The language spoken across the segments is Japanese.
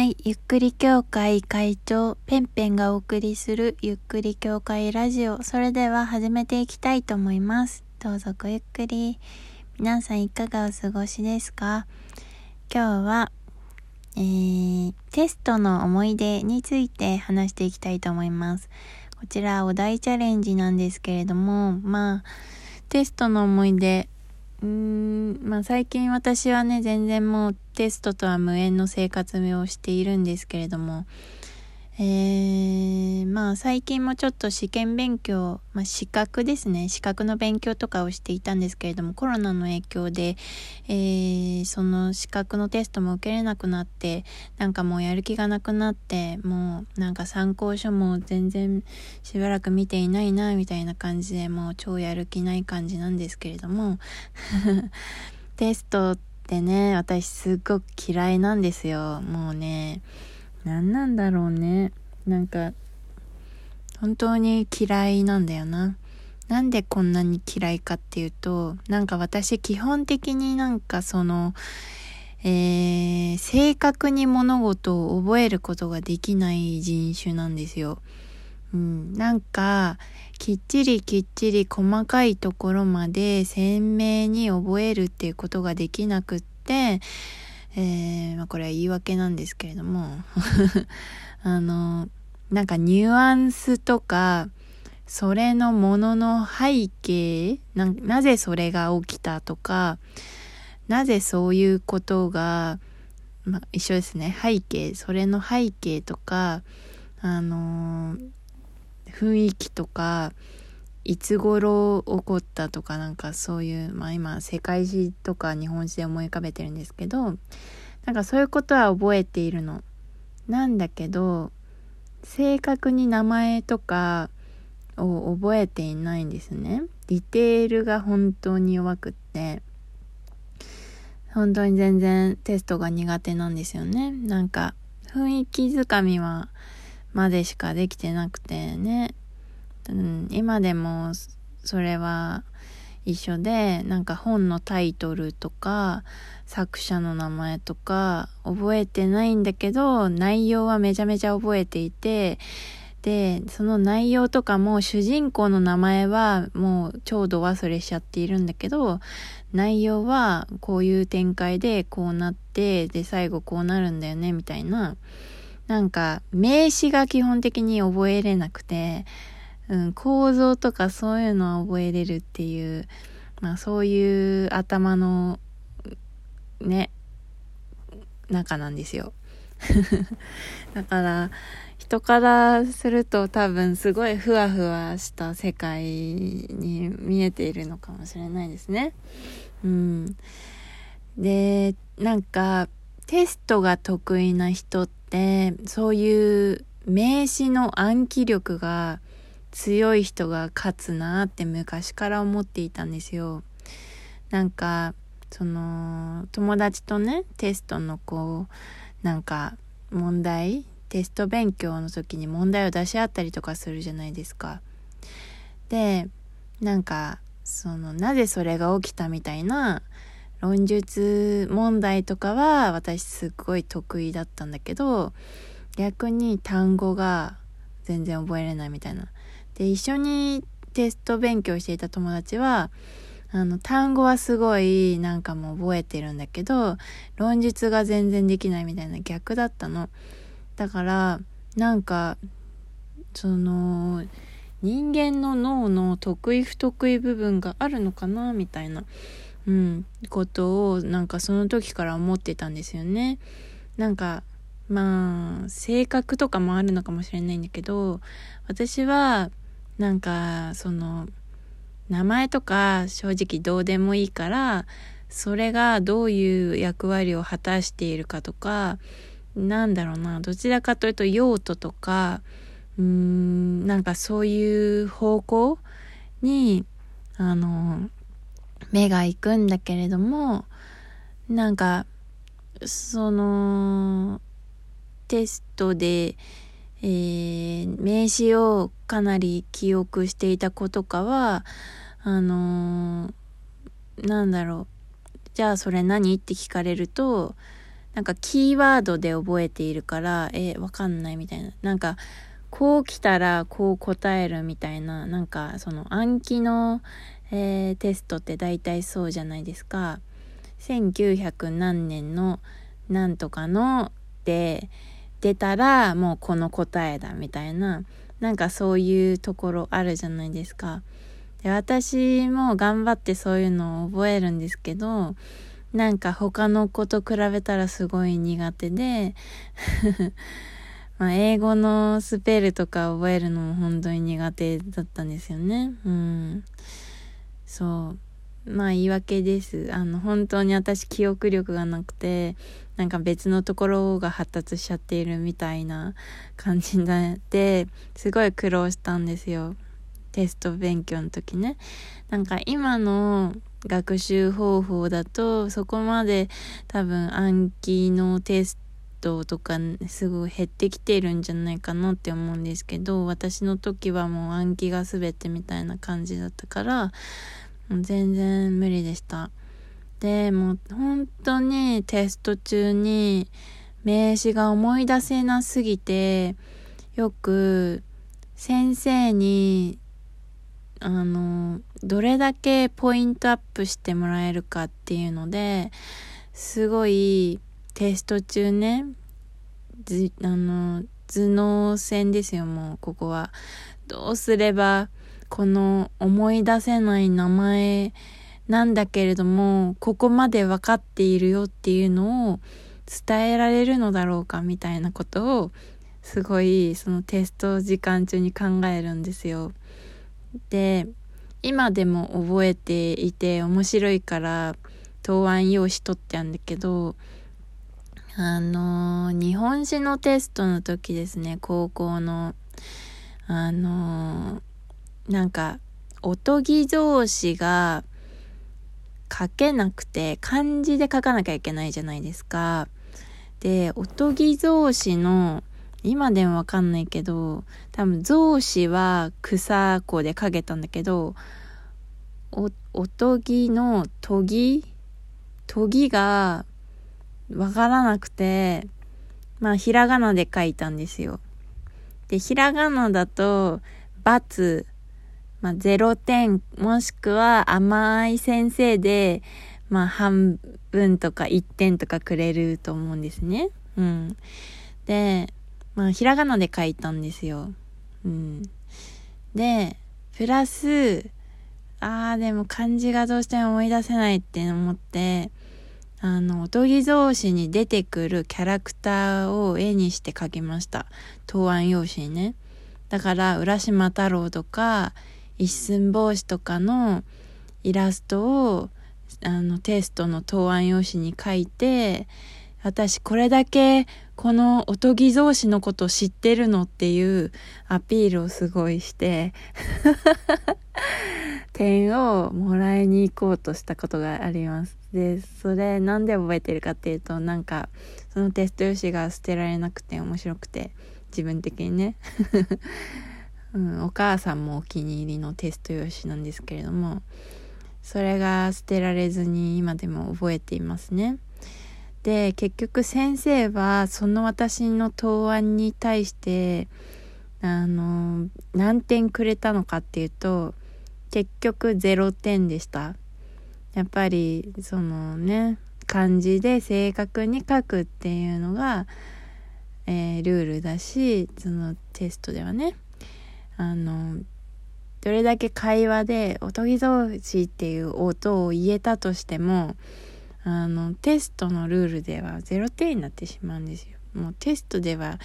はい、ゆっくり協会会長ペンペンがお送りするゆっくり協会ラジオ。それでは始めていきたいと思います。どうぞごゆっくり。皆さんいかがお過ごしですか？今日は、えー、テストの思い出について話していきたいと思います。こちらお題チャレンジなんですけれども、まあ、テストの思い出、うーん、まあ最近私はね、全然もうテストとは無縁の生活をしているんですけれども、えー、まあ最近もちょっと試験勉強、まあ資格ですね、資格の勉強とかをしていたんですけれども、コロナの影響で、えー、その資格のテストも受けれなくなって、なんかもうやる気がなくなって、もうなんか参考書も全然しばらく見ていないな、みたいな感じで、もう超やる気ない感じなんですけれども、テストってね、私すっごく嫌いなんですよ。もうね、何なんだろうね。なんか、本当に嫌いなんだよな。なんでこんなに嫌いかっていうと、なんか私基本的になんかその、えー、正確に物事を覚えることができない人種なんですよ。うん、なんか、きっちりきっちり細かいところまで鮮明に覚えるっていうことができなくって、えー、まあ、これは言い訳なんですけれども あの、なんかニュアンスとか、それのものの背景な、ぜそれが起きたとか、なぜそういうことが、まあ、一緒ですね。背景、それの背景とか、あの雰囲気とか、いつ頃起こったとかなんかそういう、まあ今世界史とか日本史で思い浮かべてるんですけど、なんかそういうことは覚えているの。なんだけど、正確に名前とかを覚えていないんですね。ディテールが本当に弱くって、本当に全然テストが苦手なんですよね。なんか雰囲気づかみはまでしかできてなくてね。うん、今でもそれは一緒でなんか本のタイトルとか作者の名前とか覚えてないんだけど内容はめちゃめちゃ覚えていてでその内容とかも主人公の名前はもうちょうど忘れしちゃっているんだけど内容はこういう展開でこうなってで最後こうなるんだよねみたいな。なんか名詞が基本的に覚えれなくてうん、構造とかそういうのは覚えれるっていう、まあそういう頭の、ね、中なんですよ。だから、人からすると多分すごいふわふわした世界に見えているのかもしれないですね。うん。で、なんか、テストが得意な人って、そういう名詞の暗記力が強い人が勝つなって昔から思っていたんですよ。なんか、その、友達とね、テストのこう、なんか、問題、テスト勉強の時に問題を出し合ったりとかするじゃないですか。で、なんか、その、なぜそれが起きたみたいな論述問題とかは私すっごい得意だったんだけど、逆に単語が全然覚えれないみたいな。で、一緒にテスト勉強していた友達は、あの、単語はすごいなんかもう覚えてるんだけど、論述が全然できないみたいな逆だったの。だから、なんか、その、人間の脳の得意不得意部分があるのかなみたいな、うん、ことをなんかその時から思ってたんですよね。なんか、まあ、性格とかもあるのかもしれないんだけど、私はなんかその名前とか正直どうでもいいからそれがどういう役割を果たしているかとかなんだろうなどちらかというと用途とかうーんなんかそういう方向にあの目が行くんだけれどもなんかそのテストでえー、名詞をかなり記憶していた子とかは、あのー、なんだろう。じゃあそれ何？って聞かれると、なんかキーワードで覚えているから、え、わかんないみたいな。なんか、こう来たらこう答えるみたいな、なんかその暗記の、えー、テストって大体そうじゃないですか。1900何年のなんとかので出たらもうこの答えだみたいな、なんかそういうところあるじゃないですか。で私も頑張ってそういうのを覚えるんですけど、なんか他の子と比べたらすごい苦手で ま英語のスペルとか覚えるのも本当に苦手だったんですよね。うん。そう。まあ言い訳です。あの本当に私記憶力がなくて、なんか別のところが発達しちゃっているみたいな感じで、すごい苦労したんですよ。テスト勉強の時ね。なんか今の学習方法だとそこまで多分暗記のテストとかすごい減ってきてるんじゃないかなって思うんですけど私の時はもう暗記が全てみたいな感じだったから全然無理でした。でも本当にテスト中に名詞が思い出せなすぎてよく先生にあのどれだけポイントアップしてもらえるかっていうのですごいテスト中ねあの頭脳戦ですよもうここはどうすればこの思い出せない名前なんだけれどもここまで分かっているよっていうのを伝えられるのだろうかみたいなことをすごいそのテスト時間中に考えるんですよ。で今でも覚えていて面白いから答案用紙取ってあるんだけどあの日本史のテストの時ですね高校のあのなんかおとぎ造詞が書けなくて漢字で書かなきゃいけないじゃないですか。で、おとぎ造詞の今でもわかんないけど、多分造詞は草子で書けたんだけど、お、おとぎのとぎとぎがわからなくて、まあ、ひらがなで書いたんですよ。で、ひらがなだと、バツ、まあ、0点、もしくは甘い先生で、まあ、半分とか1点とかくれると思うんですね。うん。で、まあ、ひらがなで書いたんですよ。うん。で、プラス、ああ、でも漢字がどうしても思い出せないって思って、あの、おとぎ造詞に出てくるキャラクターを絵にして描きました。答案用紙にね。だから、浦島太郎とか、一寸法師とかのイラストを、あの、テストの答案用紙に書いて、私これだけこのおとぎ造詞のこと知ってるのっていうアピールをすごいして 点をもらいに行こうとしたことがあります。で、それなんで覚えてるかっていうと、なんかそのテスト用紙が捨てられなくて面白くて、自分的にね。うん、お母さんもお気に入りのテスト用紙なんですけれども、それが捨てられずに今でも覚えていますね。で結局先生はその私の答案に対してあの何点くれたのかっていうと結局0点でしたやっぱりそのね漢字で正確に書くっていうのが、えー、ルールだしそのテストではねあのどれだけ会話で「おとぎ造詞」っていう音を言えたとしてもあのテストのルールでは0点になってしまうんですよ。もうテストでは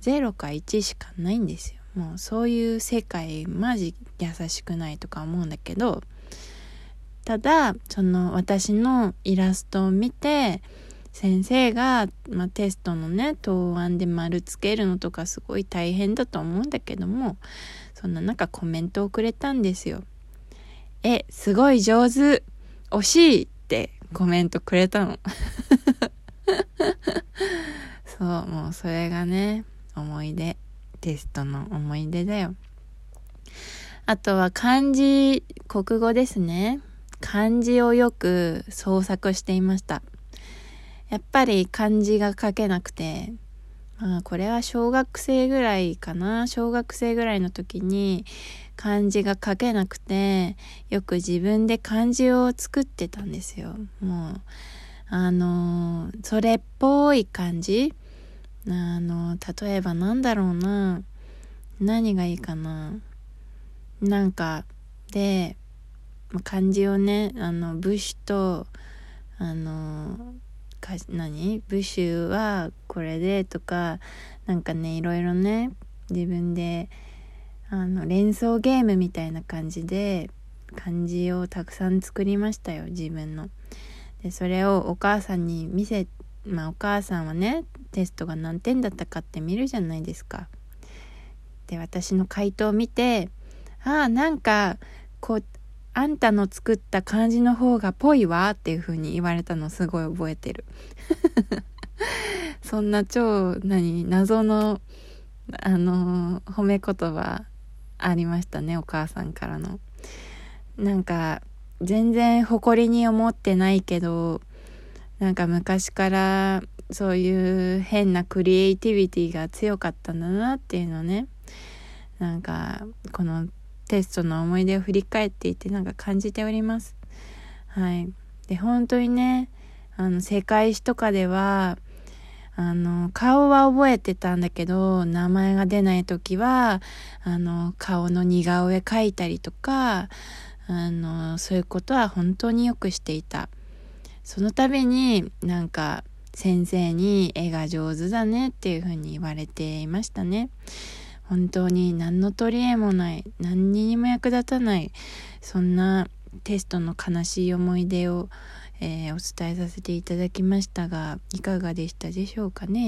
0か1しかないんですよ。もうそういう世界マジ優しくないとか思うんだけどただその私のイラストを見て先生が、まあ、テストのね答案で丸つけるのとかすごい大変だと思うんだけどもそんな中コメントをくれたんですよ。え、すごい上手惜しいってコメントくれたの。そう、もうそれがね、思い出。テストの思い出だよ。あとは漢字、国語ですね。漢字をよく創作していました。やっぱり漢字が書けなくて、まあこれは小学生ぐらいかな。小学生ぐらいの時に漢字が書けなくて、よく自分で漢字を作ってたんですよ。もう、あの、それっぽい感じあの、例えばなんだろうな。何がいいかな。なんか、で、漢字をね、あの、武士と、あの、か何？ブッシュはこれでとかなんかねいろいろね自分であの連想ゲームみたいな感じで漢字をたくさん作りましたよ自分の。でそれをお母さんに見せまあお母さんはねテストが何点だったかって見るじゃないですか。で私の回答を見てああなんかこうあんたの作った漢字の方がぽいわっていう風に言われたのすごい覚えてる。そんな超、何、謎の、あの、褒め言葉ありましたね、お母さんからの。なんか、全然誇りに思ってないけど、なんか昔からそういう変なクリエイティビティが強かったんだなっていうのね。なんか、このテストの思い出を振り返っていてなんか感じております。はい。で、本当にね、あの、世界史とかでは、あの、顔は覚えてたんだけど、名前が出ない時は、あの、顔の似顔絵描いたりとか、あの、そういうことは本当によくしていた。その度になんか先生に絵が上手だねっていうふうに言われていましたね。本当に何の取り柄もない何にも役立たないそんなテストの悲しい思い出を、えー、お伝えさせていただきましたがいかがでしたでしょうかね？